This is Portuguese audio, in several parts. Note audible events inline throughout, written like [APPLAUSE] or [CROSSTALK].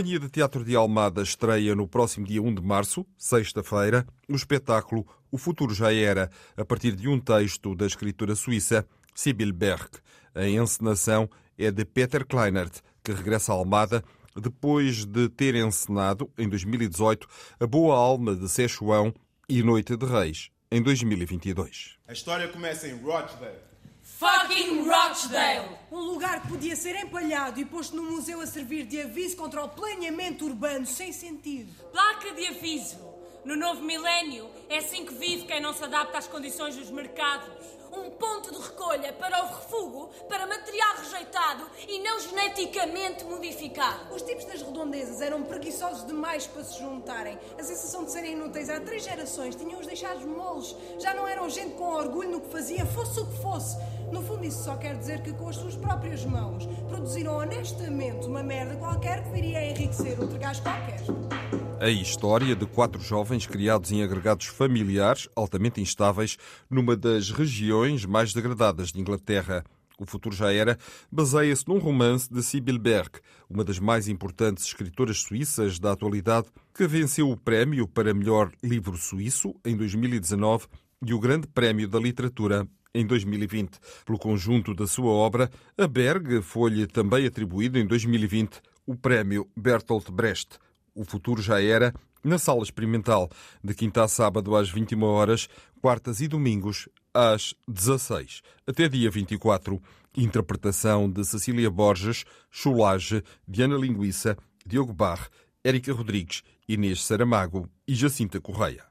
Companhia de Teatro de Almada estreia no próximo dia 1 de março, sexta-feira, o espetáculo O Futuro Já Era, a partir de um texto da escritora suíça Sibyl Berg. A encenação é de Peter Kleinert, que regressa a Almada depois de ter encenado, em 2018, A Boa Alma de Szechuan e Noite de Reis, em 2022. A história começa em Rochdale Fucking Rochdale! Um lugar que podia ser empalhado e posto no museu a servir de aviso contra o planeamento urbano sem sentido. Placa de aviso. No novo milénio, é assim que vive quem não se adapta às condições dos mercados. Um ponto de recolha para o refúgio para material rejeitado e não geneticamente modificado. Os tipos das redondezas eram preguiçosos demais para se juntarem. A sensação de serem inúteis há três gerações tinham-os deixados moles. Já não eram gente com orgulho no que fazia, fosse o que fosse. No fundo, isso só quer dizer que com as suas próprias mãos produziram honestamente uma merda qualquer que viria a enriquecer outro gajo qualquer. A história de quatro jovens criados em agregados familiares altamente instáveis numa das regiões mais degradadas de Inglaterra. O futuro já era, baseia-se num romance de Sibyl Berg, uma das mais importantes escritoras suíças da atualidade, que venceu o prémio para melhor livro suíço em 2019 e o Grande Prémio da Literatura em 2020. Pelo conjunto da sua obra, a Berg foi-lhe também atribuído em 2020 o prémio Bertolt Brecht. O futuro já era na sala experimental, de quinta a sábado às 21 horas, quartas e domingos às 16, até dia 24. Interpretação de Cecília Borges, Chulage, Diana Linguiça, Diogo Barre, Érica Rodrigues, Inês Saramago e Jacinta Correia.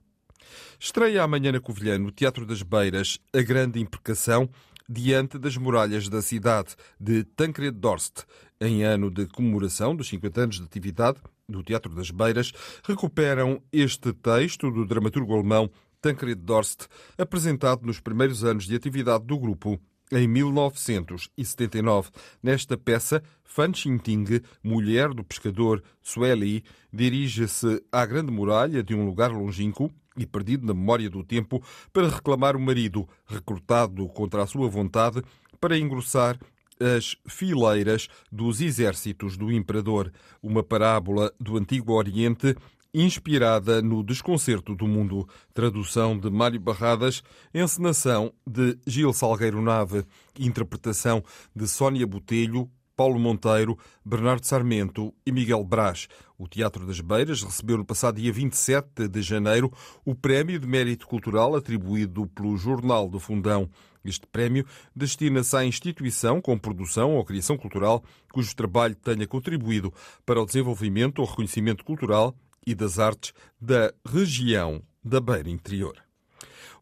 Estreia amanhã na Covilhã, no Teatro das Beiras, a grande imprecação diante das muralhas da cidade de Tancred Dorst. Em ano de comemoração dos 50 anos de atividade do Teatro das Beiras, recuperam este texto do dramaturgo alemão Tancred Dorst, apresentado nos primeiros anos de atividade do grupo em 1979. Nesta peça, Fan Xinting, mulher do pescador Sueli, dirige-se à grande muralha de um lugar longínquo e perdido na memória do tempo para reclamar o marido, recrutado contra a sua vontade para engrossar as fileiras dos exércitos do imperador, uma parábola do Antigo Oriente inspirada no Desconcerto do Mundo, tradução de Mário Barradas, encenação de Gil Salgueiro Nave, interpretação de Sónia Botelho, Paulo Monteiro, Bernardo Sarmento e Miguel Brás. O Teatro das Beiras recebeu no passado dia 27 de janeiro o Prémio de Mérito Cultural atribuído pelo Jornal do Fundão. Este prémio destina-se à instituição com produção ou criação cultural cujo trabalho tenha contribuído para o desenvolvimento ou reconhecimento cultural e das artes da região da Beira Interior.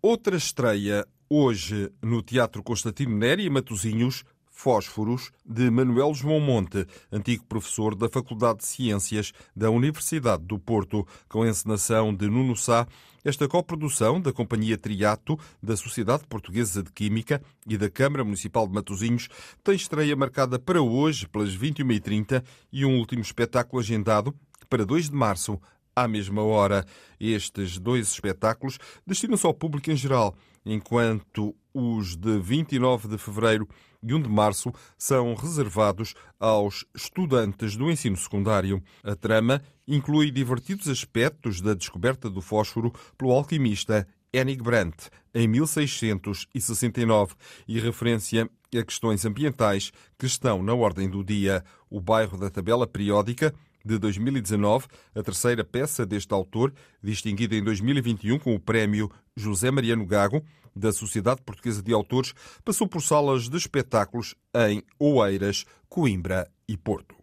Outra estreia hoje no Teatro Constantino Neri, em Matosinhos, Fósforos, de Manuel João Monte, antigo professor da Faculdade de Ciências da Universidade do Porto, com a encenação de Nuno Sá, esta coprodução da Companhia Triato, da Sociedade Portuguesa de Química e da Câmara Municipal de Matosinhos tem estreia marcada para hoje, pelas 21h30, e um último espetáculo agendado para 2 de março, à mesma hora. Estes dois espetáculos destinam-se ao público em geral, enquanto os de 29 de fevereiro e 1 de março são reservados aos estudantes do ensino secundário. A trama inclui divertidos aspectos da descoberta do fósforo pelo alquimista Hennig Brandt em 1669 e referência a questões ambientais que estão na ordem do dia. O bairro da tabela periódica de 2019, a terceira peça deste autor, distinguida em 2021 com o prémio José Mariano Gago, da Sociedade Portuguesa de Autores, passou por salas de espetáculos em Oeiras, Coimbra e Porto.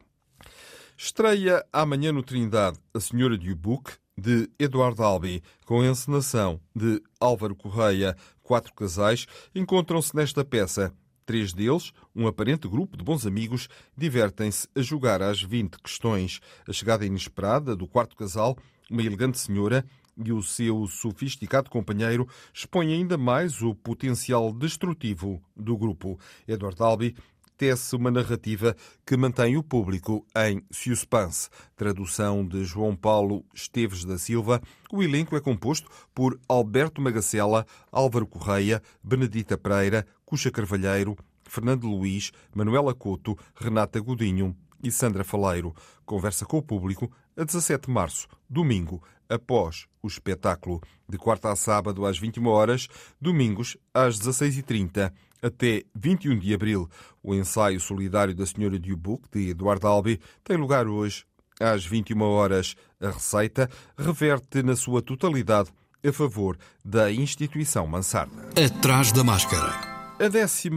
Estreia amanhã no Trindade A Senhora de Ubuque, de Eduardo Albi, com a encenação de Álvaro Correia. Quatro casais encontram-se nesta peça. Três deles, um aparente grupo de bons amigos, divertem-se a jogar às 20 questões. A chegada inesperada do quarto casal, uma elegante senhora, e o seu sofisticado companheiro expõe ainda mais o potencial destrutivo do grupo. Eduardo Albi tece uma narrativa que mantém o público em suspense. Tradução de João Paulo Esteves da Silva. O elenco é composto por Alberto Magacela, Álvaro Correia, Benedita Pereira, Cuxa Carvalheiro, Fernando Luís, Manuela Couto, Renata Godinho e Sandra Faleiro. Conversa com o público a 17 de março, domingo, após o espetáculo. De quarta a sábado às 21 horas, domingos às 16h30 até 21 de abril. O ensaio solidário da Senhora Dubuc, de Eduardo Albi, tem lugar hoje às 21 horas. A receita reverte na sua totalidade a favor da instituição Mansarda. Atrás da máscara. A 13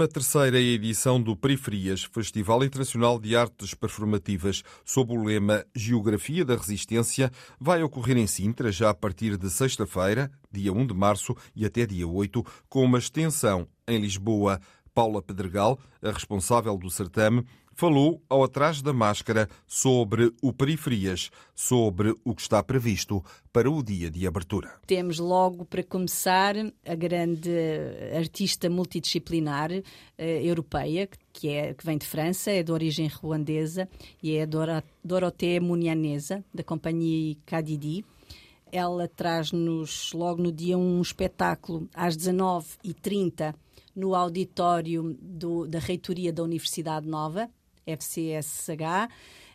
edição do Periferias, Festival Internacional de Artes Performativas, sob o lema Geografia da Resistência, vai ocorrer em Sintra já a partir de sexta-feira, dia 1 de março, e até dia 8, com uma extensão em Lisboa. Paula Pedregal, a responsável do certame, falou ao Atrás da Máscara sobre o Periferias, sobre o que está previsto para o dia de abertura. Temos logo para começar a grande artista multidisciplinar uh, europeia, que, é, que vem de França, é de origem ruandesa e é Dor Dorothée Munianesa, da companhia Cadidi. Ela traz-nos logo no dia um espetáculo às 19h30 no auditório do, da reitoria da Universidade Nova, FCSH.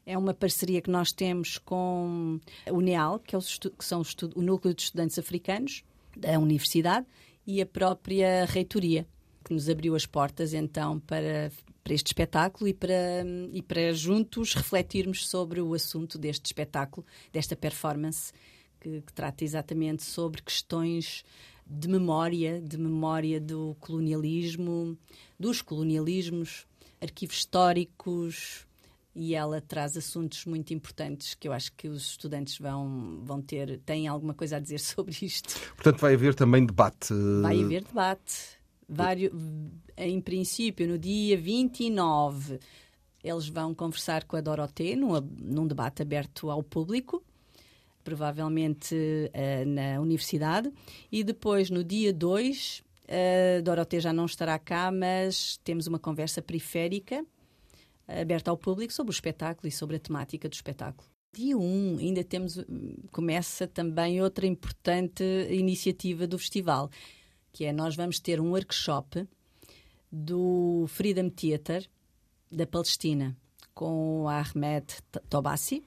É uma parceria que nós temos com o NEAL, que, é o, que são o, Núcleo de Estudantes Africanos da Universidade, e a própria reitoria, que nos abriu as portas então para, para este espetáculo e para, e para juntos refletirmos sobre o assunto deste espetáculo, desta performance, que, que trata exatamente sobre questões de memória, de memória do colonialismo, dos colonialismos, arquivos históricos e ela traz assuntos muito importantes que eu acho que os estudantes vão, vão ter, têm alguma coisa a dizer [LAUGHS] sobre isto. Portanto, vai haver também debate. Vai haver debate. Vários, em princípio, no dia 29, eles vão conversar com a Dorothée num, num debate aberto ao público, provavelmente uh, na universidade, e depois, no dia 2, a Dorotea já não estará cá, mas temos uma conversa periférica aberta ao público sobre o espetáculo e sobre a temática do espetáculo. Dia 1 ainda temos, começa também outra importante iniciativa do festival, que é nós vamos ter um workshop do Freedom Theater da Palestina com Ahmed Tobassi,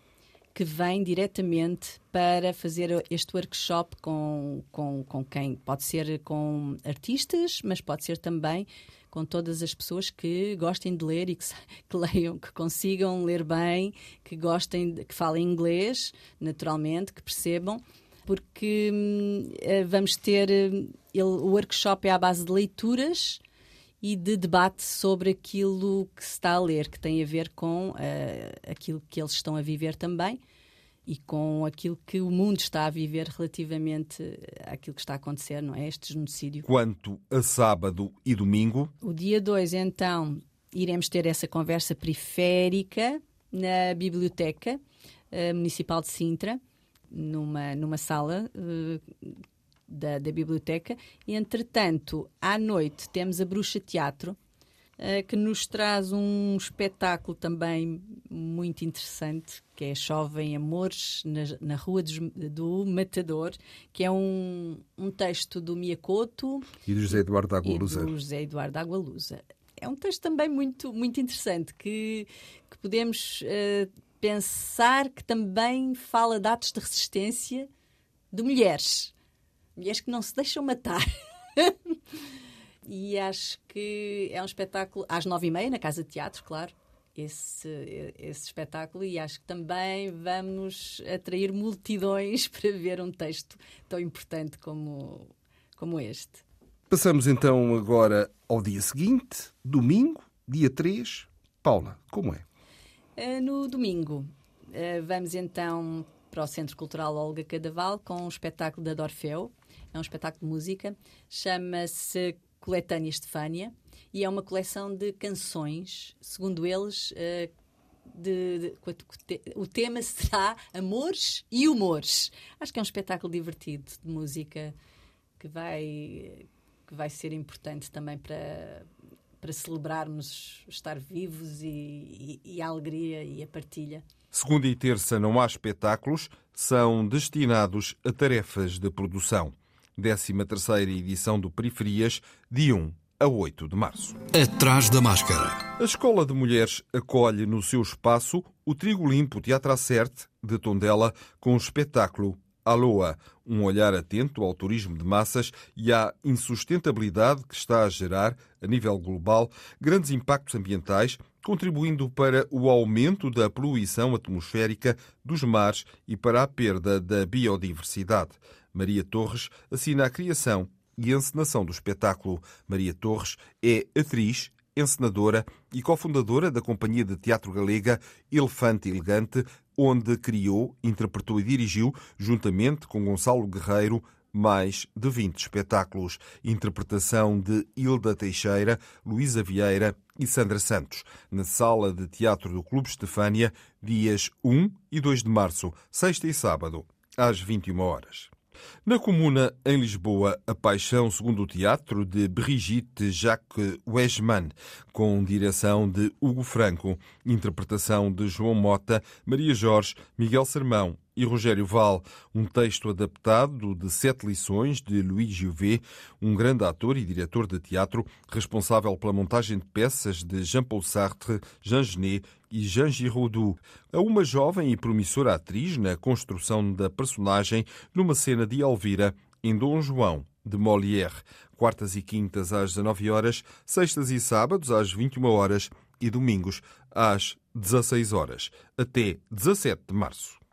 que vem diretamente para fazer este workshop com, com, com quem? Pode ser com artistas, mas pode ser também com todas as pessoas que gostem de ler e que, [LAUGHS] que, leiam, que consigam ler bem, que gostem, que falem inglês, naturalmente, que percebam, porque hum, eh, vamos ter. Hum, ele, o workshop é à base de leituras e de debate sobre aquilo que se está a ler, que tem a ver com uh, aquilo que eles estão a viver também e com aquilo que o mundo está a viver relativamente àquilo que está a acontecer, não é? Este genocídio. Quanto a sábado e domingo? O dia 2, então, iremos ter essa conversa periférica na Biblioteca uh, Municipal de Sintra, numa, numa sala. Uh, da, da biblioteca, e entretanto, à noite temos a Bruxa Teatro, uh, que nos traz um espetáculo também muito interessante, que é Chovem Amores na, na Rua dos, do Matador, que é um, um texto do Miyakoto e do José Eduardo Agualusa. E do José Eduardo Agualusa. É um texto também muito, muito interessante, que, que podemos uh, pensar que também fala de atos de resistência de mulheres mulheres que não se deixam matar. [LAUGHS] e acho que é um espetáculo às nove e meia na Casa de Teatro, claro. Esse, esse espetáculo e acho que também vamos atrair multidões [LAUGHS] para ver um texto tão importante como, como este. Passamos então agora ao dia seguinte, domingo, dia 3. Paula, como é? Eh, no domingo, eh, vamos então para o Centro Cultural Olga Cadaval com um espetáculo da Dorfeu. É um espetáculo de música. Chama-se Coletânea Estefânia e é uma coleção de canções, segundo eles. De, de, de, o tema será Amores e Humores. Acho que é um espetáculo divertido de música que vai, que vai ser importante também para, para celebrarmos estar vivos e, e, e a alegria e a partilha. Segunda e terça não há espetáculos, são destinados a tarefas de produção. 13 terceira edição do Periferias, de 1 a 8 de março. Atrás da máscara. A Escola de Mulheres acolhe no seu espaço o Trigo Limpo Teatro Acerte de Tondela com o espetáculo Aloa, um olhar atento ao turismo de massas e à insustentabilidade que está a gerar, a nível global, grandes impactos ambientais, contribuindo para o aumento da poluição atmosférica dos mares e para a perda da biodiversidade. Maria Torres assina a criação e encenação do espetáculo. Maria Torres é atriz, encenadora e cofundadora da Companhia de Teatro Galega Elefante Elegante, onde criou, interpretou e dirigiu, juntamente com Gonçalo Guerreiro, mais de 20 espetáculos. Interpretação de Hilda Teixeira, Luísa Vieira e Sandra Santos, na Sala de Teatro do Clube Estefânia, dias 1 e 2 de março, sexta e sábado, às 21 horas. Na comuna, em Lisboa, A Paixão segundo o Teatro, de Brigitte Jacques Weisman, com direção de Hugo Franco, interpretação de João Mota, Maria Jorge, Miguel Sermão e Rogério Val, um texto adaptado de sete lições de Louis Jouvet, um grande ator e diretor de teatro, responsável pela montagem de peças de Jean-Paul Sartre, Jean Genet e Jean Giraudoux, a uma jovem e promissora atriz na construção da personagem numa cena de Elvira, em Dom João, de Molière, quartas e quintas às 19 horas, sextas e sábados às 21 horas e domingos às 16 horas, até 17 de março.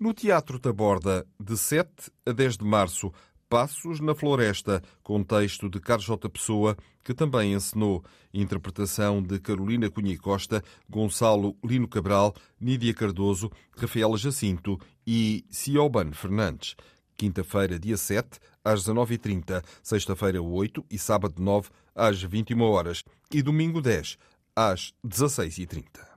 No Teatro da Borda, de 7 a 10 de março, Passos na Floresta, com texto de Carlos J. Pessoa, que também encenou interpretação de Carolina Cunha Costa, Gonçalo Lino Cabral, Nídia Cardoso, Rafaela Jacinto e Cioban Fernandes. Quinta-feira, dia 7, às 19h30, sexta-feira, 8 e sábado, 9, às 21 horas e domingo, 10, às 16h30.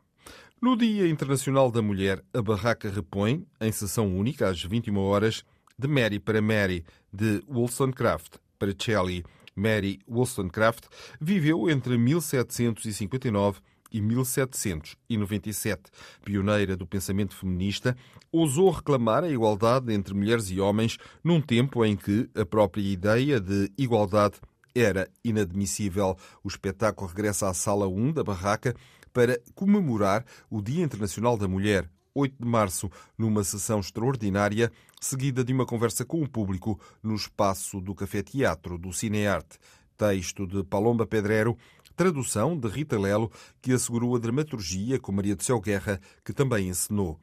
No Dia Internacional da Mulher, a Barraca repõe, em sessão única, às 21 horas, de Mary para Mary, de Wollstonecraft para Shelley. Mary Wollstonecraft viveu entre 1759 e 1797. Pioneira do pensamento feminista, ousou reclamar a igualdade entre mulheres e homens num tempo em que a própria ideia de igualdade era inadmissível. O espetáculo regressa à Sala 1 da Barraca para comemorar o Dia Internacional da Mulher, 8 de março, numa sessão extraordinária, seguida de uma conversa com o público no espaço do Café Teatro do Cinearte. Texto de Palomba Pedrero, tradução de Rita Lelo, que assegurou a dramaturgia com Maria do Céu Guerra, que também ensinou.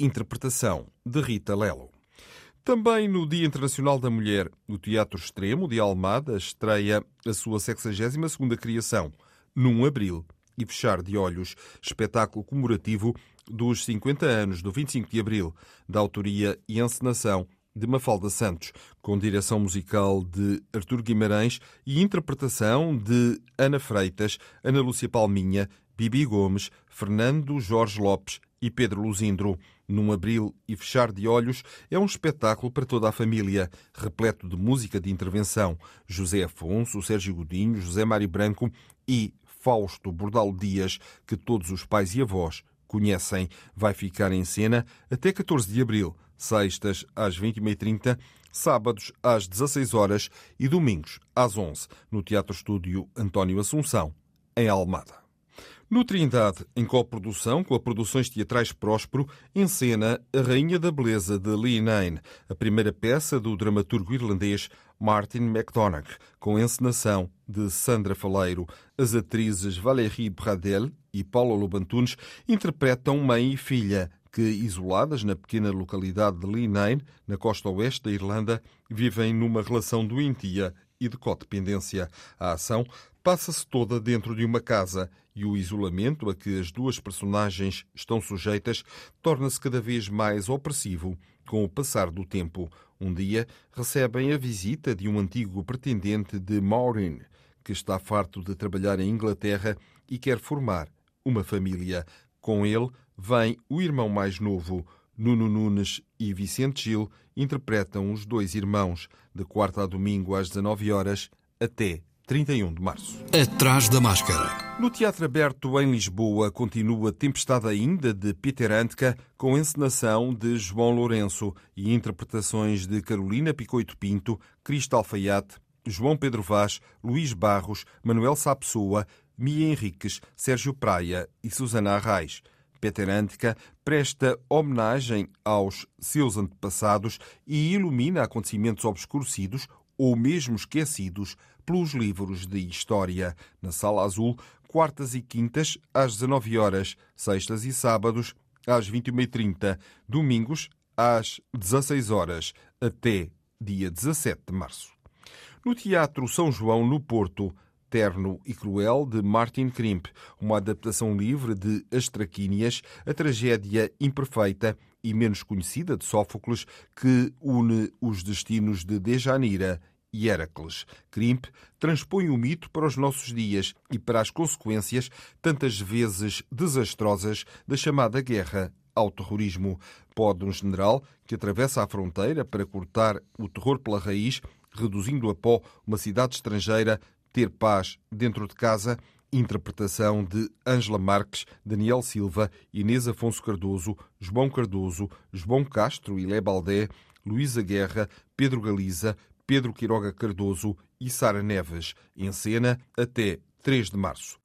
Interpretação de Rita Lelo. Também no Dia Internacional da Mulher, o Teatro Extremo de Almada estreia a sua 62ª criação, num abril e fechar de olhos, espetáculo comemorativo dos 50 anos do 25 de Abril, da autoria e encenação de Mafalda Santos, com direção musical de Artur Guimarães e interpretação de Ana Freitas, Ana Lúcia Palminha, Bibi Gomes, Fernando Jorge Lopes e Pedro Luzindro. Num abril e fechar de olhos é um espetáculo para toda a família, repleto de música de intervenção. José Afonso, Sérgio Godinho, José Mário Branco e Fausto Bordal Dias, que todos os pais e avós conhecem. Vai ficar em cena até 14 de abril, sextas às 21h30, sábados às 16 horas e domingos às 11 no Teatro Estúdio António Assunção, em Almada. No Trindade, em coprodução com a Produções Teatrais Próspero, encena A Rainha da Beleza de Lee Nain, a primeira peça do dramaturgo irlandês Martin McDonagh, com encenação de Sandra Faleiro. As atrizes Valérie Bradel e Paula Lobantunes interpretam mãe e filha, que, isoladas na pequena localidade de Lee Nain, na costa oeste da Irlanda, vivem numa relação doentia e de codependência. A ação passa-se toda dentro de uma casa e o isolamento a que as duas personagens estão sujeitas torna-se cada vez mais opressivo com o passar do tempo. Um dia recebem a visita de um antigo pretendente de Maureen, que está farto de trabalhar em Inglaterra e quer formar uma família. Com ele vem o irmão mais novo. Nuno Nunes e Vicente Gil interpretam os dois irmãos, de quarta a domingo às 19 horas até 31 de março. Atrás da máscara. No Teatro Aberto em Lisboa continua Tempestade ainda de Peter Handke com encenação de João Lourenço e interpretações de Carolina Picoito Pinto, Cristo Alfaiate, João Pedro Vaz, Luís Barros, Manuel Sapessoa, Mia Henriques, Sérgio Praia e Susana Arraes. Peter Handke presta homenagem aos seus antepassados e ilumina acontecimentos obscurecidos ou mesmo esquecidos pelos livros de história. Na Sala Azul, quartas e quintas, às 19 horas, sextas e sábados, às 21h30, domingos, às 16 horas, até dia 17 de março. No Teatro São João, no Porto, Terno e Cruel, de Martin Krimp, uma adaptação livre de As Traquínias, a tragédia imperfeita e menos conhecida de Sófocles, que une os destinos de Dejanira e Heracles. Krimp transpõe o mito para os nossos dias e para as consequências, tantas vezes desastrosas, da chamada guerra ao terrorismo. Pode um general que atravessa a fronteira para cortar o terror pela raiz, reduzindo a pó uma cidade estrangeira, ter paz dentro de casa? Interpretação de Ângela Marques, Daniel Silva, Inês Afonso Cardoso, João Cardoso, João Castro e Lé Baldé, Luísa Guerra, Pedro Galiza, Pedro Quiroga Cardoso e Sara Neves, em cena até 3 de março.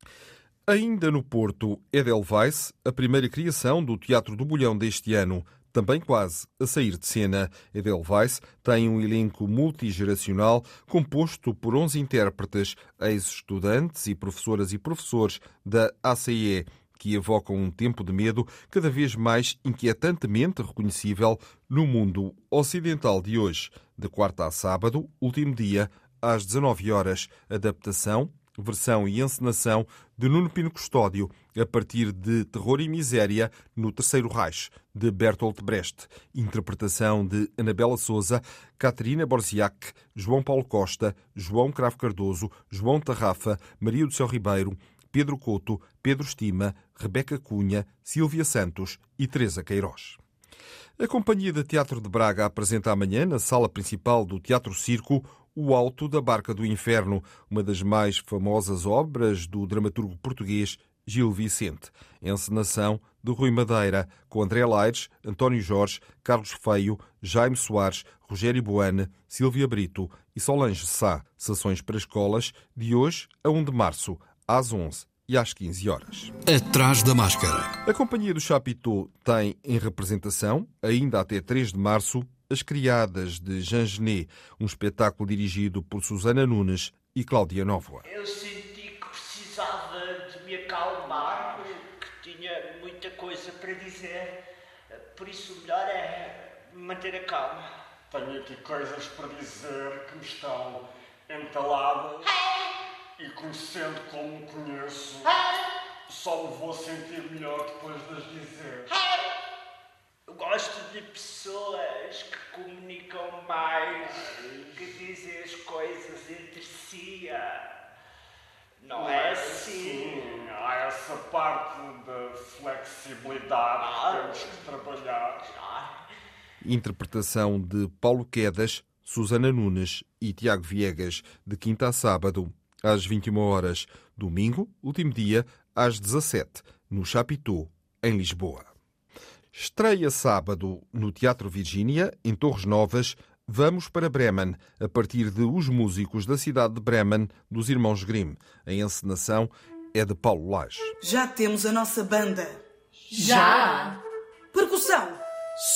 Ainda no Porto, Edelweiss, a primeira criação do Teatro do Bolhão deste ano, também quase a sair de cena. Edelweiss tem um elenco multigeracional composto por 11 intérpretes, ex-estudantes e professoras e professores da ACE, que evocam um tempo de medo cada vez mais inquietantemente reconhecível no mundo ocidental de hoje. De quarta a sábado, último dia, às 19 horas, adaptação, versão e encenação de Nuno Pino Custódio, a partir de Terror e Miséria no Terceiro Reich, de Bertolt Brecht, interpretação de Anabela Souza, Caterina Borziac, João Paulo Costa, João Cravo Cardoso, João Tarrafa, Maria do Céu Ribeiro, Pedro Couto, Pedro Estima, Rebeca Cunha, Silvia Santos e Teresa Queiroz. A Companhia de Teatro de Braga apresenta amanhã, na sala principal do Teatro Circo, O Alto da Barca do Inferno, uma das mais famosas obras do dramaturgo português Gil Vicente. Encenação de Rui Madeira, com André Laires, António Jorge, Carlos Feio, Jaime Soares, Rogério Boane, Silvia Brito e Solange Sá. Sessões para escolas de hoje a 1 de março, às 11 e às 15 horas. Atrás da máscara. A Companhia do Chapitão tem em representação, ainda até 3 de março, As Criadas de Jean Genet, um espetáculo dirigido por Susana Nunes e Cláudia Nóvoa. Eu senti que precisava de me acalmar, que tinha muita coisa para dizer, por isso o melhor é manter a calma. Tenho aqui coisas para dizer que me estão entaladas e conhecendo como me conheço, só me vou sentir melhor depois de as dizer. Eu gosto de pessoas que comunicam mais, que dizem as coisas entre si. Não é assim? Sim, há essa parte da flexibilidade que temos que trabalhar. Interpretação de Paulo Quedas, Susana Nunes e Tiago Viegas, de quinta a sábado, às 21 horas. Domingo, último dia, às 17, no Chapitão, em Lisboa. Estreia sábado no Teatro Virgínia, em Torres Novas, Vamos para Bremen, a partir de Os Músicos da cidade de Bremen, dos Irmãos Grimm. A encenação é de Paulo Lage. Já temos a nossa banda. Já! Percussão.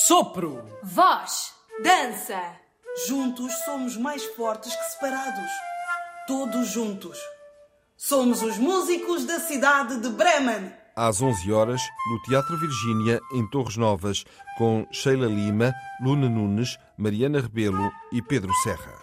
Sopro! Voz! Dança! Juntos somos mais fortes que separados todos juntos. Somos os músicos da cidade de Bremen. Às 11 horas, no Teatro Virgínia, em Torres Novas, com Sheila Lima, Luna Nunes, Mariana Rebelo e Pedro Serra.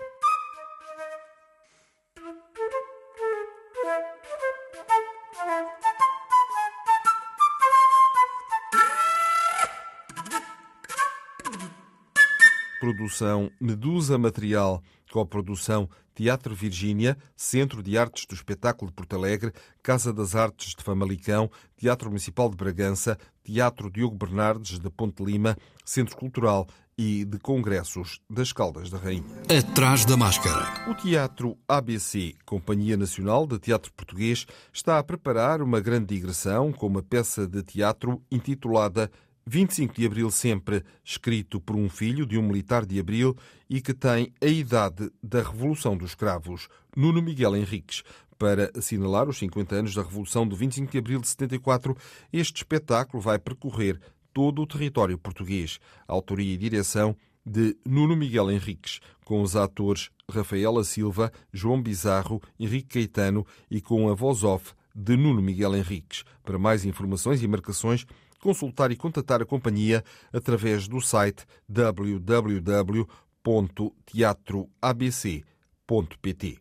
Produção Medusa Material coprodução Teatro Virgínia, Centro de Artes do Espetáculo de Porto Alegre, Casa das Artes de Famalicão, Teatro Municipal de Bragança, Teatro Diogo Bernardes de Ponte Lima, Centro Cultural e de Congressos das Caldas da Rainha. Atrás da máscara. O Teatro ABC, Companhia Nacional de Teatro Português, está a preparar uma grande digressão com uma peça de teatro intitulada 25 de Abril Sempre, escrito por um filho de um militar de Abril e que tem a idade da Revolução dos Cravos, Nuno Miguel Henriques. Para assinalar os 50 anos da Revolução do 25 de Abril de 74, este espetáculo vai percorrer todo o território português. Autoria e direção de Nuno Miguel Henriques, com os atores Rafaela Silva, João Bizarro, Henrique Caetano e com a voz off de Nuno Miguel Henriques. Para mais informações e marcações, consultar e contatar a companhia através do site www.teatroabc.pt.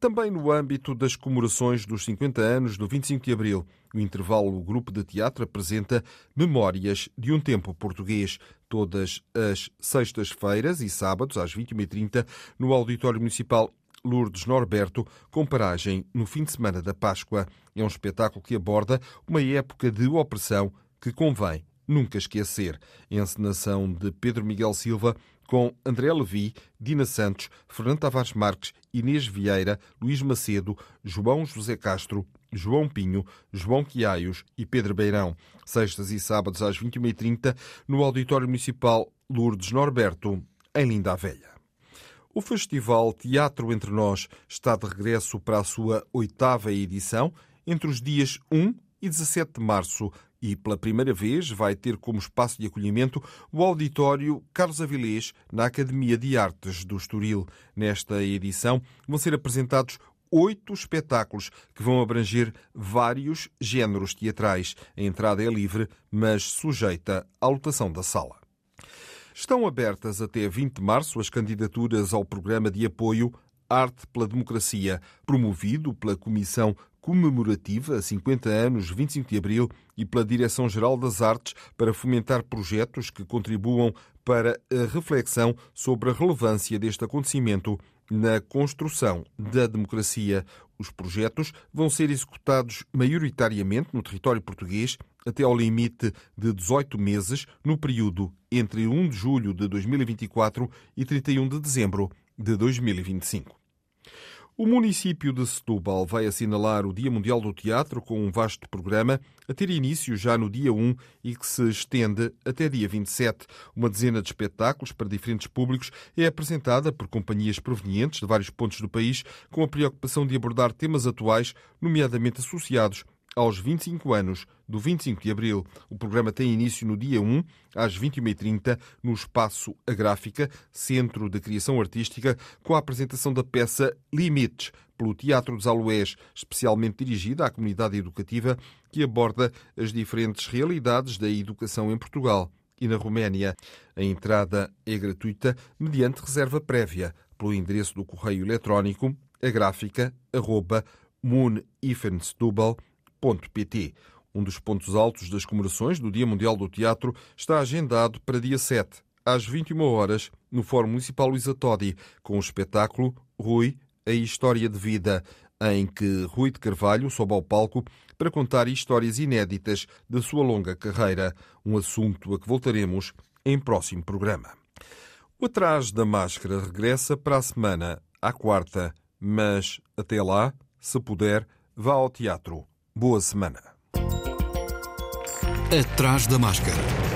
Também no âmbito das comemorações dos 50 anos do 25 de Abril, o intervalo Grupo de Teatro apresenta Memórias de um Tempo Português, todas as sextas-feiras e sábados, às 21h30, no Auditório Municipal Lourdes Norberto, com paragem no fim de semana da Páscoa. É um espetáculo que aborda uma época de opressão que convém nunca esquecer. Encenação de Pedro Miguel Silva, com André Levi, Dina Santos, Fernando Tavares Marques, Inês Vieira, Luís Macedo, João José Castro, João Pinho, João Quiaios e Pedro Beirão. Sextas e sábados às 21h30 no Auditório Municipal Lourdes Norberto, em Linda a Velha. O Festival Teatro Entre Nós está de regresso para a sua oitava edição, entre os dias 1 e 17 de março, e pela primeira vez vai ter como espaço de acolhimento o auditório Carlos Avilés, na Academia de Artes do Estoril. Nesta edição vão ser apresentados oito espetáculos que vão abranger vários géneros teatrais. A entrada é livre, mas sujeita à lotação da sala. Estão abertas até 20 de março as candidaturas ao programa de apoio Arte pela Democracia, promovido pela Comissão comemorativa a 50 anos, 25 de abril, e pela Direção-Geral das Artes para fomentar projetos que contribuam para a reflexão sobre a relevância deste acontecimento na construção da democracia. Os projetos vão ser executados maioritariamente no território português até ao limite de 18 meses, no período entre 1 de julho de 2024 e 31 de dezembro de 2025. O município de Setúbal vai assinalar o Dia Mundial do Teatro com um vasto programa a ter início já no dia 1 e que se estende até dia 27. Uma dezena de espetáculos para diferentes públicos é apresentada por companhias provenientes de vários pontos do país com a preocupação de abordar temas atuais, nomeadamente associados aos 25 anos do 25 de Abril. O programa tem início no dia 1, às 21h30, no Espaço A Gráfica, Centro de Criação Artística, com a apresentação da peça Limites, pelo Teatro dos Aloés, especialmente dirigida à comunidade educativa, que aborda as diferentes realidades da educação em Portugal e na Roménia. A entrada é gratuita mediante reserva prévia pelo endereço do correio eletrónico agrafika.moon-setúbal.com um dos pontos altos das comemorações do Dia Mundial do Teatro está agendado para dia 7, às 21 horas, no Fórum Municipal Luísa Todi, com o espetáculo Rui, a História de Vida, em que Rui de Carvalho sobe ao palco para contar histórias inéditas da sua longa carreira, um assunto a que voltaremos em próximo programa. O Atrás da Máscara regressa para a semana, à quarta, mas até lá, se puder, vá ao teatro. Boa semana. Atrás da máscara.